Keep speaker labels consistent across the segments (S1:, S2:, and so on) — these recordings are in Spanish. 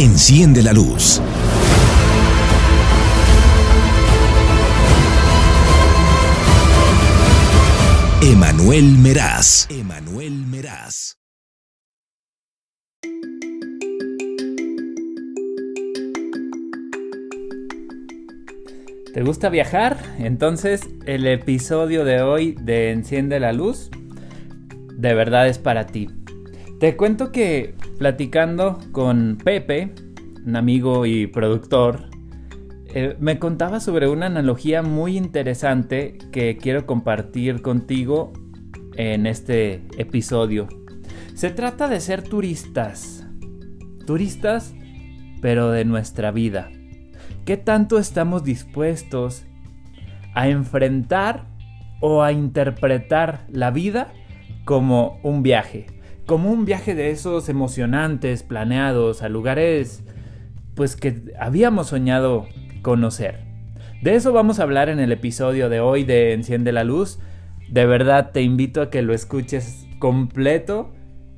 S1: Enciende la luz. Emanuel Meraz. Emanuel Meraz.
S2: ¿Te gusta viajar? Entonces el episodio de hoy de Enciende la Luz de verdad es para ti. Te cuento que platicando con Pepe, un amigo y productor, eh, me contaba sobre una analogía muy interesante que quiero compartir contigo en este episodio. Se trata de ser turistas. Turistas, pero de nuestra vida. ¿Qué tanto estamos dispuestos a enfrentar o a interpretar la vida como un viaje? Como un viaje de esos emocionantes, planeados, a lugares pues que habíamos soñado conocer. De eso vamos a hablar en el episodio de hoy de Enciende la Luz. De verdad te invito a que lo escuches completo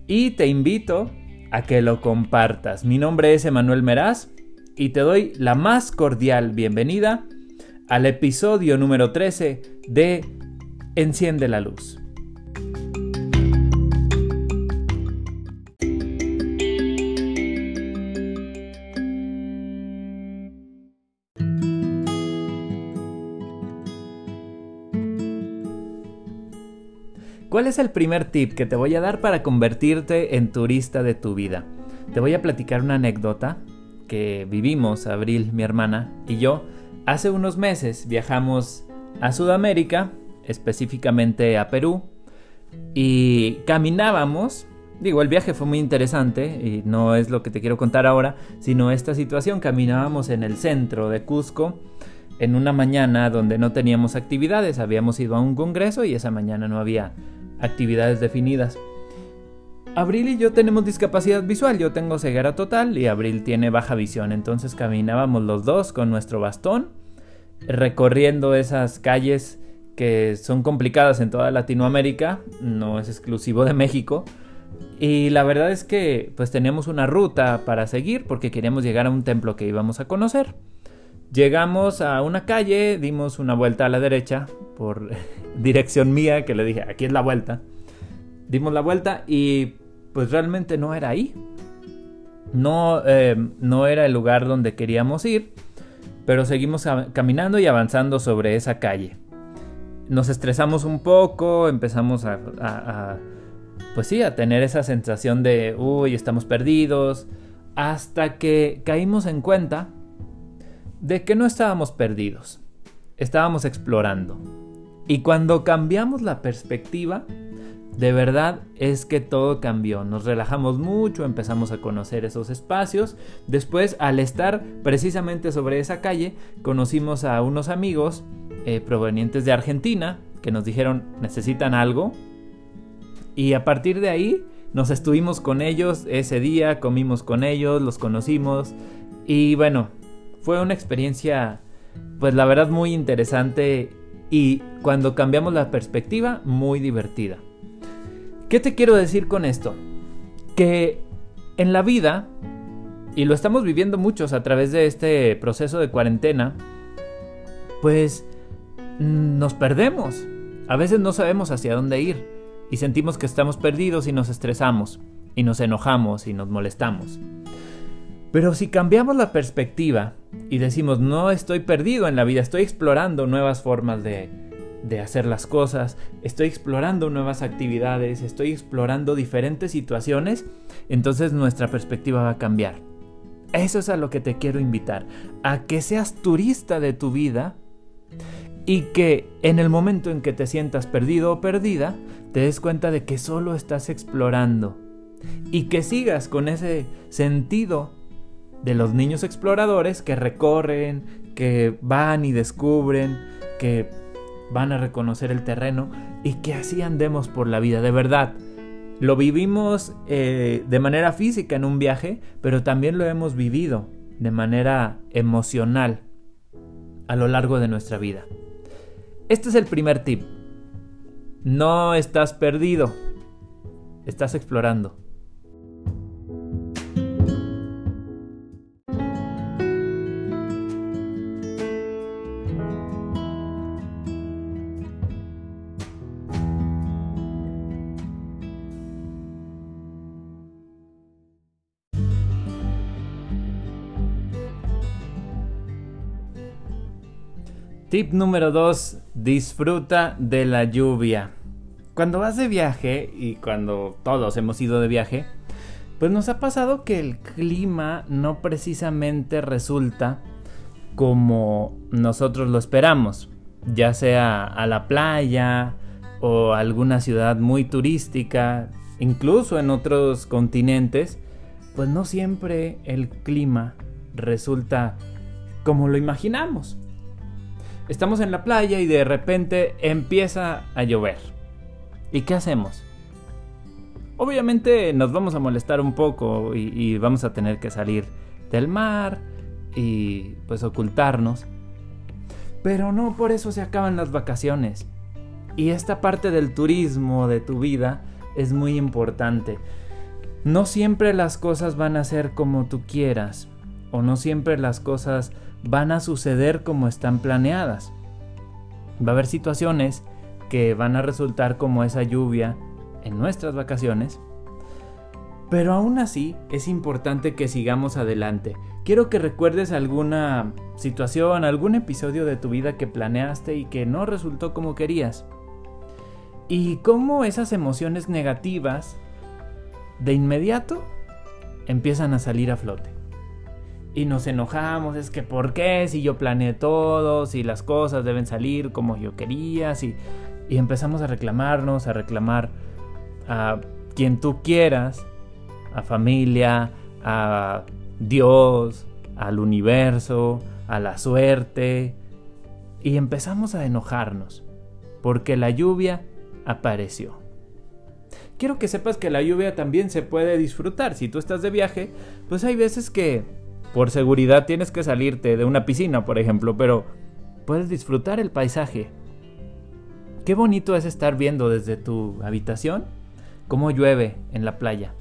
S2: y te invito a que lo compartas. Mi nombre es Emanuel Meraz y te doy la más cordial bienvenida al episodio número 13 de Enciende la Luz. ¿Cuál es el primer tip que te voy a dar para convertirte en turista de tu vida? Te voy a platicar una anécdota que vivimos, Abril, mi hermana, y yo. Hace unos meses viajamos a Sudamérica, específicamente a Perú, y caminábamos. Digo, el viaje fue muy interesante y no es lo que te quiero contar ahora, sino esta situación. Caminábamos en el centro de Cusco en una mañana donde no teníamos actividades, habíamos ido a un congreso y esa mañana no había actividades definidas. Abril y yo tenemos discapacidad visual, yo tengo ceguera total y Abril tiene baja visión, entonces caminábamos los dos con nuestro bastón recorriendo esas calles que son complicadas en toda Latinoamérica, no es exclusivo de México. Y la verdad es que pues teníamos una ruta para seguir porque queríamos llegar a un templo que íbamos a conocer. Llegamos a una calle, dimos una vuelta a la derecha por dirección mía que le dije, aquí es la vuelta. Dimos la vuelta y pues realmente no era ahí. No, eh, no era el lugar donde queríamos ir, pero seguimos caminando y avanzando sobre esa calle. Nos estresamos un poco, empezamos a, a, pues sí, a tener esa sensación de, uy, estamos perdidos, hasta que caímos en cuenta de que no estábamos perdidos, estábamos explorando. Y cuando cambiamos la perspectiva, de verdad es que todo cambió. Nos relajamos mucho, empezamos a conocer esos espacios. Después, al estar precisamente sobre esa calle, conocimos a unos amigos eh, provenientes de Argentina que nos dijeron necesitan algo. Y a partir de ahí nos estuvimos con ellos ese día, comimos con ellos, los conocimos. Y bueno, fue una experiencia, pues la verdad muy interesante y cuando cambiamos la perspectiva, muy divertida. ¿Qué te quiero decir con esto? Que en la vida, y lo estamos viviendo muchos a través de este proceso de cuarentena, pues nos perdemos. A veces no sabemos hacia dónde ir y sentimos que estamos perdidos y nos estresamos y nos enojamos y nos molestamos. Pero si cambiamos la perspectiva y decimos, no estoy perdido en la vida, estoy explorando nuevas formas de, de hacer las cosas, estoy explorando nuevas actividades, estoy explorando diferentes situaciones, entonces nuestra perspectiva va a cambiar. Eso es a lo que te quiero invitar, a que seas turista de tu vida y que en el momento en que te sientas perdido o perdida, te des cuenta de que solo estás explorando y que sigas con ese sentido de los niños exploradores que recorren, que van y descubren, que van a reconocer el terreno y que así andemos por la vida, de verdad. Lo vivimos eh, de manera física en un viaje, pero también lo hemos vivido de manera emocional a lo largo de nuestra vida. Este es el primer tip. No estás perdido, estás explorando. Tip número 2. Disfruta de la lluvia. Cuando vas de viaje y cuando todos hemos ido de viaje, pues nos ha pasado que el clima no precisamente resulta como nosotros lo esperamos, ya sea a la playa o alguna ciudad muy turística, incluso en otros continentes, pues no siempre el clima resulta como lo imaginamos estamos en la playa y de repente empieza a llover. ¿Y qué hacemos? Obviamente nos vamos a molestar un poco y, vamos a tener que salir del mar y pues ocultarnos. Pero no por eso se acaban las vacaciones. Y esta parte del turismo de tu vida es muy importante. No siempre las cosas van a ser como tú quieras. O no siempre las cosas van a suceder como están planeadas. Va a haber situaciones que van a resultar como esa lluvia en nuestras vacaciones. Pero aún así es importante que sigamos adelante. Quiero que recuerdes alguna situación, algún episodio de tu vida que planeaste y que no resultó como querías. Y cómo esas emociones negativas de inmediato empiezan a salir a flote y nos enojamos, es que ¿por qué? Si yo planeé todo, si las cosas deben salir como yo quería, si... y empezamos a reclamarnos, a reclamar a quien tú quieras, a familia, a Dios, al universo, a la suerte, y empezamos a enojarnos, porque la lluvia apareció. Quiero que sepas que la lluvia también se puede disfrutar. Si tú estás de viaje, pues hay veces que por seguridad tienes que salirte de una piscina, por ejemplo, pero puedes disfrutar el paisaje. Qué bonito es estar viendo desde tu habitación cómo llueve en la playa.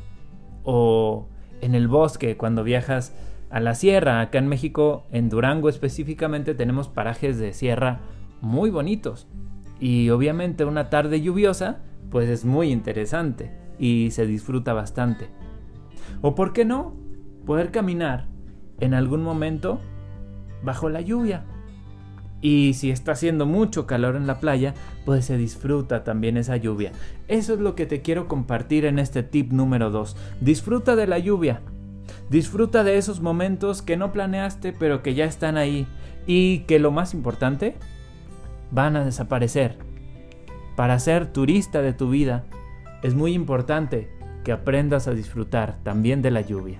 S2: O en el bosque cuando viajas a la sierra. Acá en México, en Durango específicamente, tenemos parajes de sierra muy bonitos. Y obviamente una tarde lluviosa, pues es muy interesante y se disfruta bastante. O por qué no, poder caminar en algún momento bajo la lluvia. Y si está haciendo mucho calor en la playa, pues se disfruta también esa lluvia. Eso es lo que te quiero compartir en este tip número 2. Disfruta de la lluvia. Disfruta de esos momentos que no planeaste pero que ya están ahí y que lo más importante, van a desaparecer. Para ser turista de tu vida, es muy importante que aprendas a disfrutar también de la lluvia.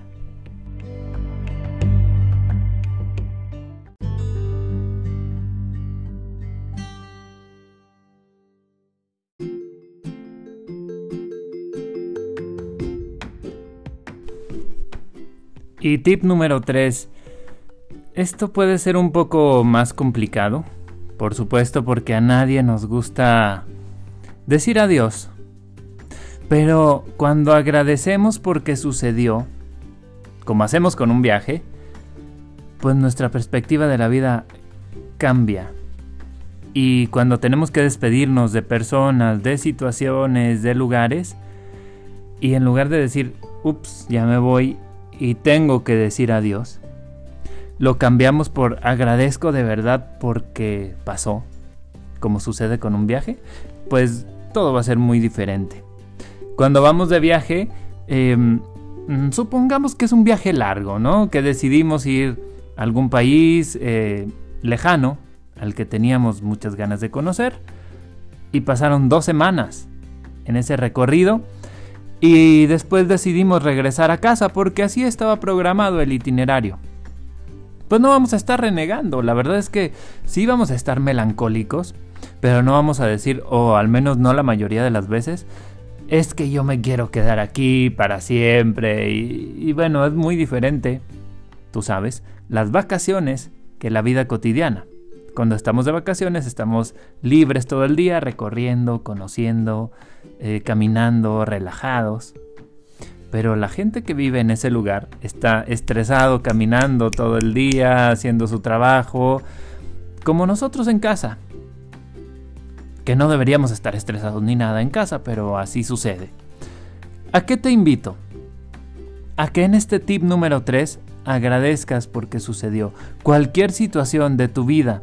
S2: Y tip número 3. Esto puede ser un poco más complicado, por supuesto porque a nadie nos gusta decir adiós. Pero cuando agradecemos porque sucedió, como hacemos con un viaje, pues nuestra perspectiva de la vida cambia. Y cuando tenemos que despedirnos de personas, de situaciones, de lugares, y en lugar de decir, ups, ya me voy, y tengo que decir adiós, lo cambiamos por agradezco de verdad porque pasó, como sucede con un viaje, pues todo va a ser muy diferente. Cuando vamos de viaje, em, supongamos que es un viaje largo, ¿no? Que decidimos ir a algún país eh, lejano, al que teníamos muchas ganas de conocer, y pasaron dos semanas en ese recorrido y después decidimos regresar a casa porque así estaba programado el itinerario. Pues no vamos a estar renegando, la verdad es que sí vamos a estar melancólicos, pero no vamos a decir, o al menos no la mayoría de las veces, es que yo me quiero quedar aquí para siempre y, bueno, es muy diferente, tú sabes, las vacaciones que la vida cotidiana. Cuando estamos de vacaciones estamos libres todo el día, recorriendo, conociendo, eh, caminando, relajados. Pero la gente que vive en ese lugar está estresado, caminando todo el día, haciendo su trabajo, como nosotros en casa. Que no deberíamos estar estresados ni nada en casa, pero así sucede. ¿A qué te invito? A que en este tip número 3 agradezcas porque sucedió. Cualquier situación de tu vida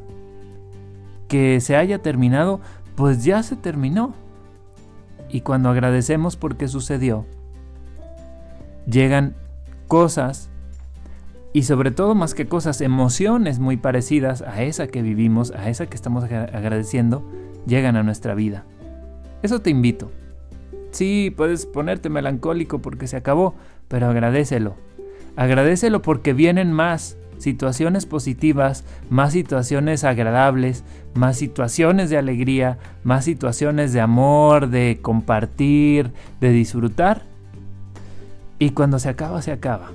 S2: que se haya terminado, pues ya se terminó. Y cuando agradecemos porque sucedió, llegan cosas y sobre todo más que cosas, emociones muy parecidas a esa que vivimos, a esa que estamos agradeciendo, llegan a nuestra vida. Eso te invito. Sí, puedes ponerte melancólico porque se acabó, pero agradecelo. Agradecelo porque vienen más situaciones positivas, más situaciones agradables, más situaciones de alegría, más situaciones de amor, de compartir, de disfrutar. Y cuando se acaba, se acaba.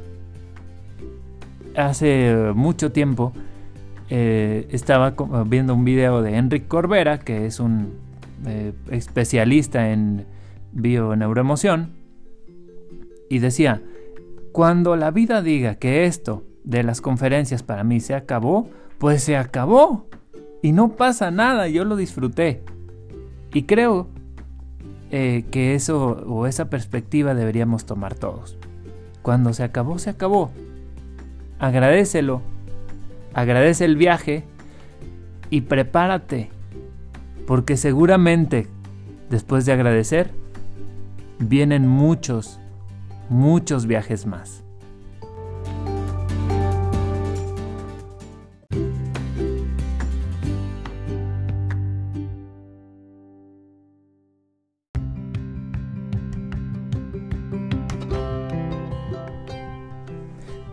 S2: Hace mucho tiempo eh, estaba viendo un video de Enric Corbera, que es un eh, especialista en bioneuroemoción, y decía, cuando la vida diga que esto de las conferencias para mí se acabó, pues se acabó. Y no pasa nada, yo lo disfruté. Y creo eh, que eso o esa perspectiva deberíamos tomar todos. Cuando se acabó, se acabó. Agradecelo. Agradece el viaje y prepárate. Porque seguramente después de agradecer, vienen muchos, muchos viajes más.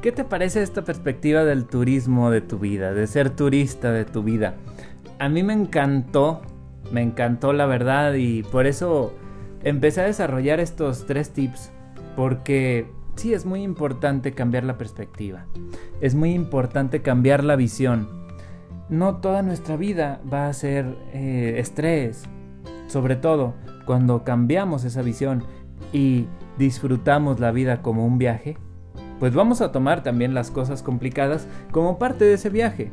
S2: ¿Qué te parece esta perspectiva del turismo de tu vida, de ser turista de tu vida? A mí me encantó, me encantó la verdad y por eso empecé a desarrollar estos tres tips porque sí es muy importante cambiar la perspectiva, es muy importante cambiar la visión. No toda nuestra vida va a ser eh, estrés, sobre todo cuando cambiamos esa visión y disfrutamos la vida como un viaje, pues vamos a tomar también las cosas complicadas como parte de ese viaje,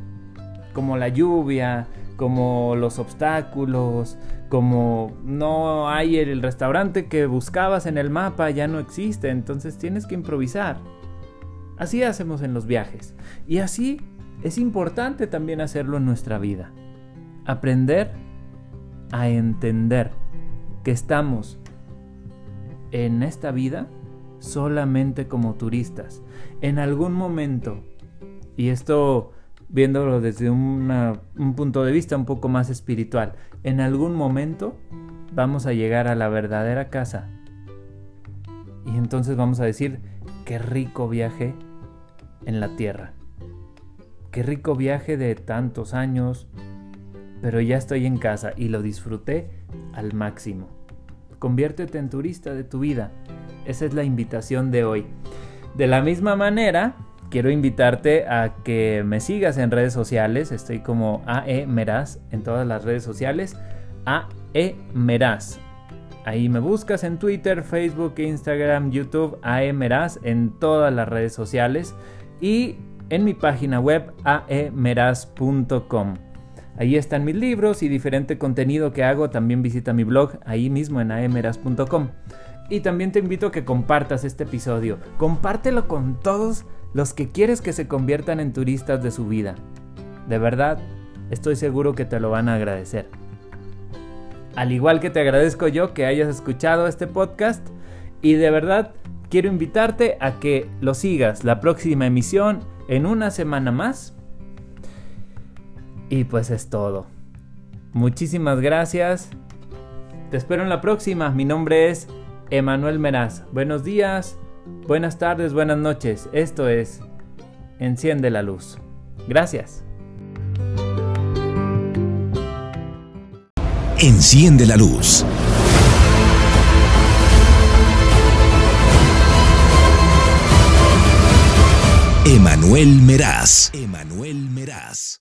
S2: como la lluvia, como los obstáculos, como no hay el restaurante que buscabas en el mapa, ya no existe, entonces tienes que improvisar. Así hacemos en los viajes. Y así es importante también hacerlo en nuestra vida. Aprender a entender que estamos en esta vida solamente como turistas. En algún momento, y esto viéndolo desde un punto de vista un poco más espiritual, en algún momento vamos a llegar a la verdadera casa. Y entonces vamos a decir, qué rico viaje en la tierra. Qué rico viaje de tantos años, pero ya estoy en casa y lo disfruté al máximo. Conviértete en turista de tu vida. Esa es la invitación de hoy. De la misma manera, quiero invitarte a que me sigas en redes sociales. Estoy como AE Meraz en todas las redes sociales. AE Meraz. Ahí me buscas en Twitter, Facebook, Instagram, YouTube, AE Meraz en todas las redes sociales. Y en mi página web aemeraz.com. Ahí están mis libros y diferente contenido que hago. También visita mi blog ahí mismo en aemeraz.com. Y también te invito a que compartas este episodio. Compártelo con todos los que quieres que se conviertan en turistas de su vida. De verdad, estoy seguro que te lo van a agradecer. Al igual que te agradezco yo que hayas escuchado este podcast y de verdad quiero invitarte a que lo sigas la próxima emisión en una semana más. Y pues es todo. Muchísimas gracias. Te espero en la próxima. Mi nombre es Emanuel Meraz. Buenos días, buenas tardes, buenas noches. Esto es Enciende la Luz. Gracias.
S1: Enciende la Luz. Emanuel Meraz. Emanuel Meraz.